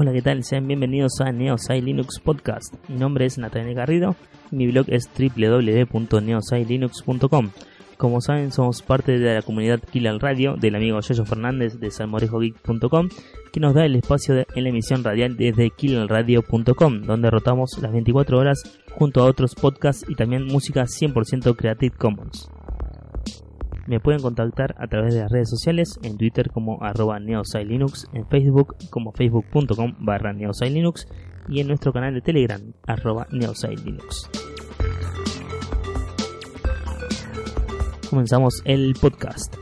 Hola, ¿qué tal? Sean bienvenidos a Neosai Linux Podcast. Mi nombre es Natalia Garrido y mi blog es www.neosailinux.com. Como saben, somos parte de la comunidad Kill Radio del amigo Yoyo Fernández de salmorejogeek.com, que nos da el espacio en la emisión radial desde killalradio.com, donde rotamos las 24 horas junto a otros podcasts y también música 100% Creative Commons. Me pueden contactar a través de las redes sociales, en Twitter como arroba neosailinux, en Facebook como facebook.com barra neosailinux y en nuestro canal de Telegram arroba neosailinux. Comenzamos el podcast.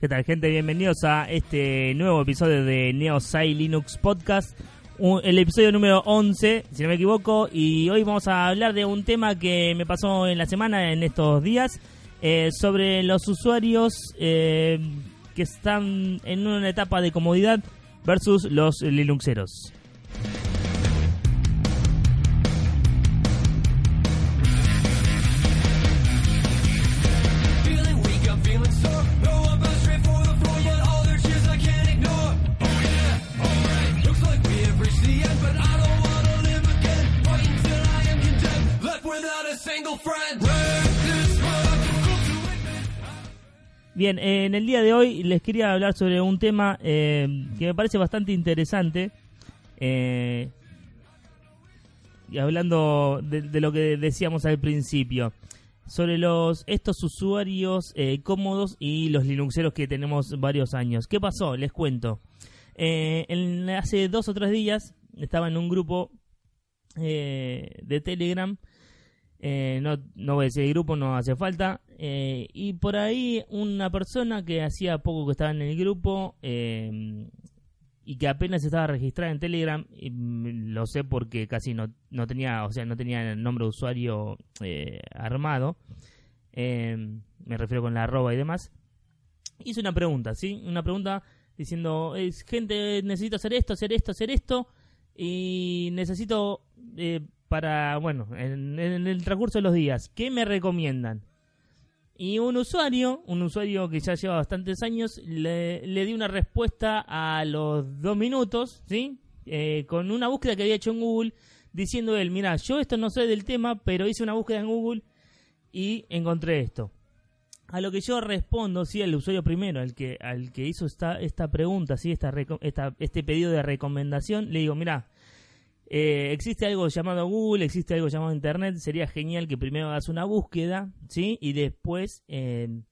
¿Qué tal gente? Bienvenidos a este nuevo episodio de NeoSci Linux Podcast, el episodio número 11, si no me equivoco, y hoy vamos a hablar de un tema que me pasó en la semana, en estos días, eh, sobre los usuarios eh, que están en una etapa de comodidad versus los Linuxeros. Bien, eh, en el día de hoy les quería hablar sobre un tema eh, que me parece bastante interesante. eh, y hablando de, lo que decíamos al principio, sobre estos usuarios cómodos y los Linuxeros que tenemos varios años. ¿Qué pasó? Les cuento. En- hace dos o tres días estaba en un grupo de Telegram. Eh, no, no voy a decir grupo, no hace falta. Eh, y por ahí una persona que hacía poco que estaba en el grupo eh, y que apenas estaba registrada en Telegram, y, mm, lo sé porque casi no, no tenía, o sea, no tenía el nombre de usuario eh, armado. Me refiero con la arroba y demás. Hice una pregunta, ¿sí? Una pregunta diciendo, gente, necesito hacer esto, hacer esto, hacer esto. Y necesito para, bueno, en, el transcurso de los días, ¿qué me recomiendan? Y un usuario, un usuario que ya lleva bastantes años, le, le di una respuesta a los dos minutos, ¿sí? Eh, con una búsqueda que había hecho en Google, diciendo él, mira, yo esto no sé del tema, pero hice una búsqueda en Google y encontré esto. A lo que yo respondo, sí, al usuario primero, al que, al que hizo esta, esta pregunta, sí, esta, esta, este pedido de recomendación, le digo, mira, eh, existe algo llamado Google, existe algo llamado Internet, sería genial que primero hagas una búsqueda, ¿sí? Y después eh,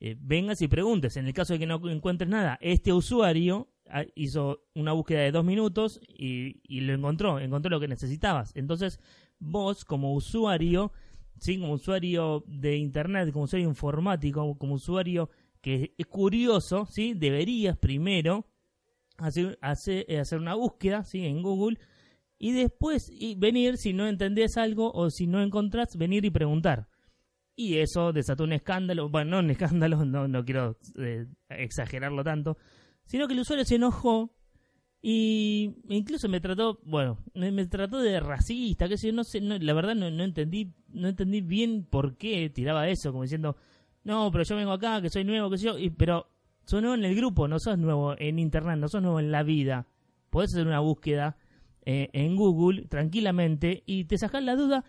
eh, vengas y preguntes. En el caso de que no encuentres nada, este usuario ah, hizo una búsqueda de dos minutos y, lo encontró, encontró lo que necesitabas. Entonces, vos como usuario, ¿sí? Como usuario de Internet, como usuario informático, como usuario que es curioso, ¿sí? Deberías primero hacer, hacer, hacer una búsqueda, ¿sí? En Google y después venir, si no entendés algo o si no encontrás, venir y preguntar. Y eso desató un escándalo, bueno, no un escándalo, no, no quiero eh, exagerarlo tanto, sino que el usuario se enojó y incluso me trató, bueno, me, trató de racista, que sé yo, no sé, no, la verdad no, no entendí, no entendí bien por qué tiraba eso, como diciendo, no, pero yo vengo acá, que soy nuevo, que sé yo, y, pero sos nuevo en el grupo, no sos nuevo en internet, no sos nuevo en la vida. Podés hacer una búsqueda eh, en Google tranquilamente y te sacás la duda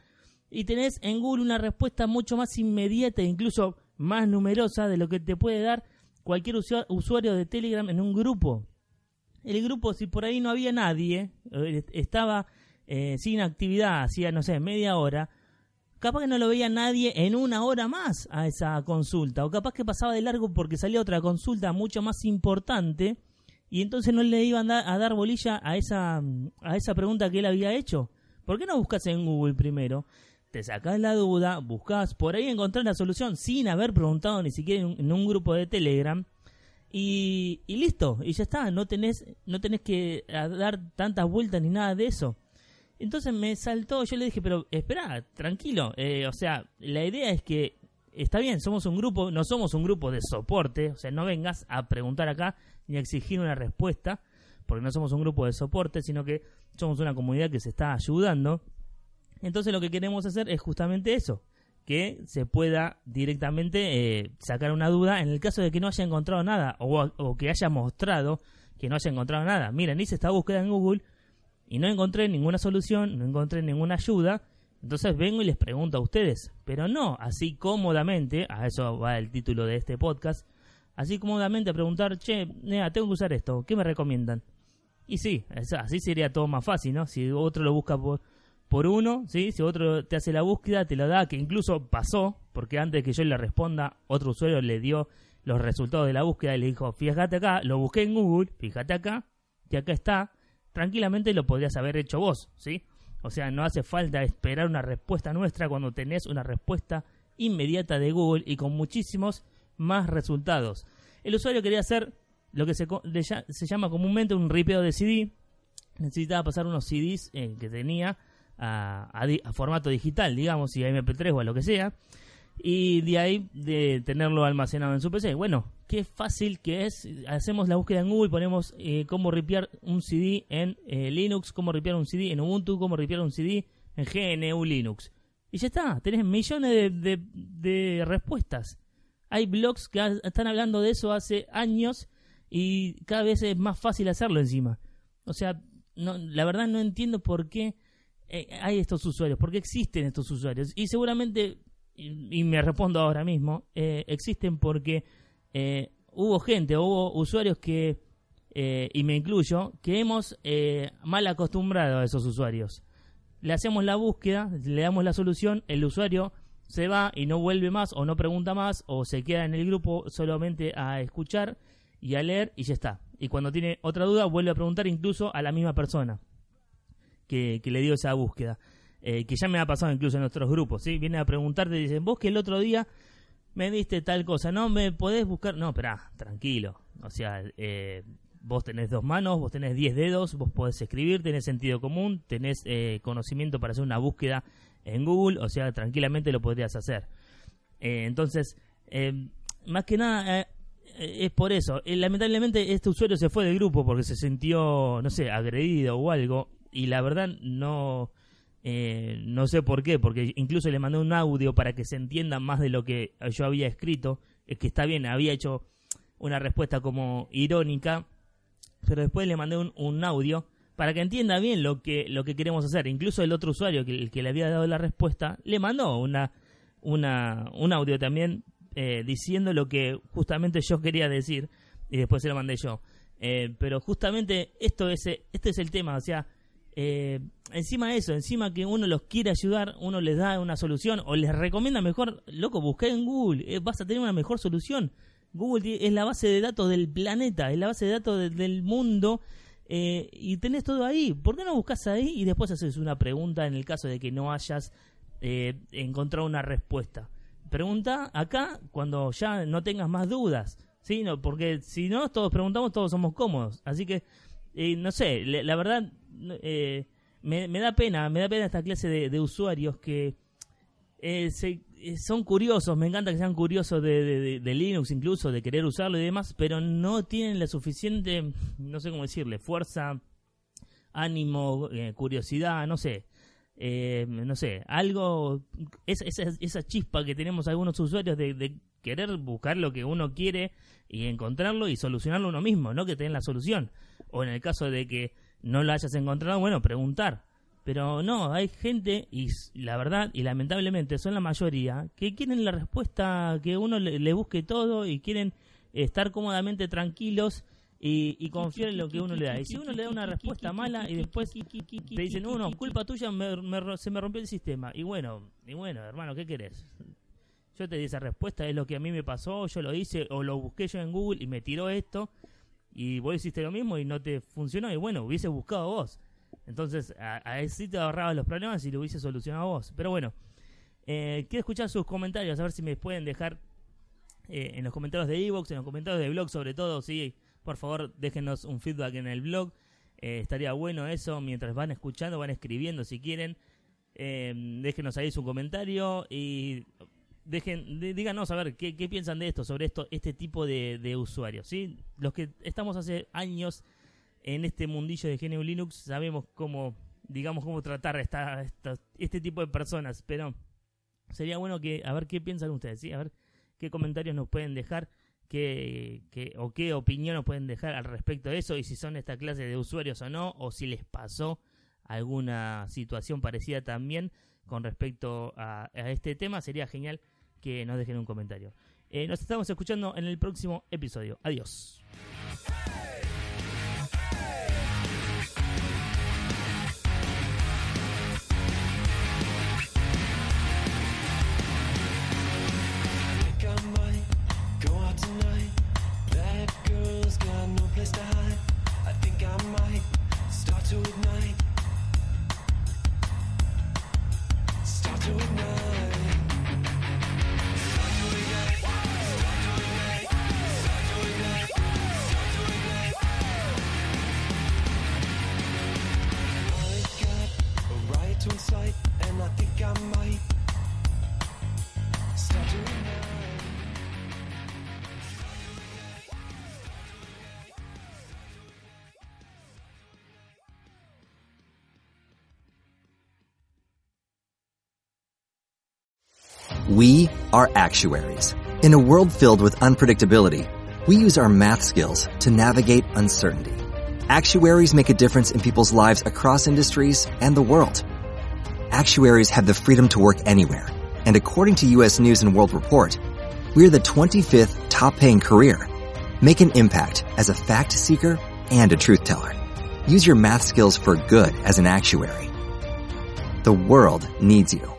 y tenés en Google una respuesta mucho más inmediata e incluso más numerosa de lo que te puede dar cualquier usua- usuario de Telegram en un grupo. El grupo, si por ahí no había nadie, eh, estaba eh, sin actividad, hacía, no sé, media hora, capaz que no lo veía nadie en una hora más a esa consulta, o capaz que pasaba de largo porque salía otra consulta mucho más importante y entonces no le iban a dar, bolilla a esa, a esa pregunta que él había hecho. ¿Por qué no buscas en Google primero? Te sacás la duda, buscas por ahí encontrar la solución sin haber preguntado ni siquiera en un, grupo de Telegram y, y listo, y ya está, no tenés, no tenés que dar tantas vueltas ni nada de eso. Entonces me saltó, yo le dije, pero espera, tranquilo, eh, o sea, la idea es que está bien, somos un grupo, no somos un grupo de soporte, o sea, no vengas a preguntar acá ni a exigir una respuesta, porque no somos un grupo de soporte, sino que somos una comunidad que se está ayudando. Entonces lo que queremos hacer es justamente eso, que se pueda directamente eh, sacar una duda en el caso de que no haya encontrado nada o, o que haya mostrado que no haya encontrado nada. Miren, hice esta búsqueda en Google y no encontré ninguna solución, no encontré ninguna ayuda. Entonces vengo y les pregunto a ustedes, pero no así cómodamente, a eso va el título de este podcast, así cómodamente a preguntar, che, nea, tengo que usar esto, ¿qué me recomiendan? Y sí, así sería todo más fácil, ¿no? Si otro lo busca por, por uno, ¿sí? Si otro te hace la búsqueda, te lo da, que incluso pasó, porque antes que yo le responda, otro usuario le dio los resultados de la búsqueda y le dijo, fíjate acá, lo busqué en Google, fíjate acá, que acá está, tranquilamente lo podrías haber hecho vos, ¿sí? O sea, no hace falta esperar una respuesta nuestra cuando tenés una respuesta inmediata de Google y con muchísimos más resultados. El usuario quería hacer lo que se, se llama comúnmente un ripeo de CD. Necesitaba pasar unos CDs eh, que tenía a, a a formato digital, digamos, si a MP3 o a lo que sea. Y de ahí de tenerlo almacenado en su PC. Bueno, qué fácil que es. Hacemos la búsqueda en Google, ponemos eh, cómo ripear un CD en eh, Linux, cómo ripear un CD en Ubuntu, cómo ripear un CD en GNU Linux. Y ya está, tenés millones de, de- respuestas. Hay blogs que están hablando de eso hace años y cada vez es más fácil hacerlo encima. O sea, no, la verdad no entiendo por qué eh, hay estos usuarios, por qué existen estos usuarios. Y seguramente, y, me respondo ahora mismo, eh, existen porque eh, hubo gente, hubo usuarios que, eh, y me incluyo, que hemos mal acostumbrado a esos usuarios. Le hacemos la búsqueda, le damos la solución, el usuario se va y no vuelve más o no pregunta más o se queda en el grupo solamente a escuchar y a leer y ya está. Y cuando tiene otra duda vuelve a preguntar incluso a la misma persona que, que le dio esa búsqueda. Eh, que ya me ha pasado incluso en nuestros grupos, ¿sí? Vienen a preguntarte y dicen, vos que el otro día me diste tal cosa, ¿no? ¿Me podés buscar? No, espera, tranquilo. O sea, eh, vos tenés dos manos, vos tenés diez dedos, vos podés escribir, tenés sentido común, tenés eh, conocimiento para hacer una búsqueda en Google, o sea, tranquilamente lo podrías hacer. Entonces, más que nada, es por eso. Lamentablemente, este usuario se fue del grupo porque se sintió, no sé, agredido o algo. Y la verdad, no, eh, no sé por qué, porque incluso le mandé un audio para que se entienda más de lo que yo había escrito. Es que está bien, había hecho una respuesta como irónica, pero después le mandé un, un audio para que entienda bien lo que, lo que queremos hacer. Incluso el otro usuario que, el que le había dado la respuesta le mandó una, una, un audio también eh, diciendo lo que justamente yo quería decir y después se lo mandé yo. Eh, pero justamente esto es, este es el tema, o sea, eh, encima de eso, encima que uno los quiere ayudar, uno les da una solución o les recomienda mejor, loco, busca en Google, eh, vas a tener una mejor solución. Google es la base de datos del planeta, es la base de datos de- del mundo eh, y tenés todo ahí. ¿Por qué no buscas ahí y después haces una pregunta en el caso de que no hayas encontrado una respuesta? Pregunta acá cuando ya no tengas más dudas, ¿sí? No, porque si no, todos preguntamos, todos somos cómodos. Así que, no sé, le- la verdad, eh, me, da pena, me da pena esta clase de, usuarios que eh, eh, son curiosos, me encanta que sean curiosos de, Linux incluso, de querer usarlo y demás, pero no tienen la suficiente, no sé cómo decirle, fuerza, ánimo, curiosidad, no sé. No sé, algo, esa, esa, chispa que tenemos algunos usuarios de, de querer buscar lo que uno quiere y encontrarlo y solucionarlo uno mismo, no que te den la solución. O en el caso de que no lo hayas encontrado, bueno, preguntar. Pero no, hay gente, y la verdad, y lamentablemente son la mayoría, que quieren la respuesta, que uno le, busque todo y quieren estar cómodamente tranquilos y, y confiar en lo que uno le da. Y si uno le da una respuesta mala y después te dicen, no, no, culpa tuya, me- me se me rompió el sistema. Y bueno, y bueno, hermano, ¿qué querés? Yo te di esa respuesta, es lo que a mí me pasó, yo lo hice, o lo busqué yo en Google y me tiró esto, y vos hiciste lo mismo y no te funcionó, y bueno, hubiese buscado vos. Entonces, a, a ese sí te ahorrabas los problemas y lo hubiese solucionado vos. Pero bueno, eh, quiero escuchar sus comentarios, a ver si me pueden dejar eh, en los comentarios de Evox, en los comentarios de blog sobre todo, sí, por favor déjenos un feedback en el blog, Eh, estaría bueno eso, mientras van escuchando, van escribiendo si quieren, déjenos ahí su comentario y dejen, de- díganos a ver qué, qué piensan de esto, sobre esto, este tipo de, de usuarios, ¿sí? Los que estamos hace años en este mundillo de GNU Linux sabemos cómo, digamos, cómo tratar a esta, esta- este tipo de personas, pero sería bueno que, a ver qué piensan ustedes, ¿sí? A ver qué comentarios nos pueden dejar, qué, qué- o qué opinión nos pueden dejar al respecto de eso, y si son esta clase de usuarios o no, o si les pasó alguna situación parecida también con respecto a, a este tema, sería genial que nos dejen un comentario. Eh, nos estamos escuchando en el próximo episodio. Adiós. We are actuaries. In a world filled with unpredictability, we use our math skills to navigate uncertainty. Actuaries make a difference in people's lives across industries and the world. Actuaries have the freedom to work anywhere, and according to US News and World Report, we're the 25th top paying career. Make an impact as a fact seeker and a truth teller. Use your math skills for good as an actuary. The world needs you.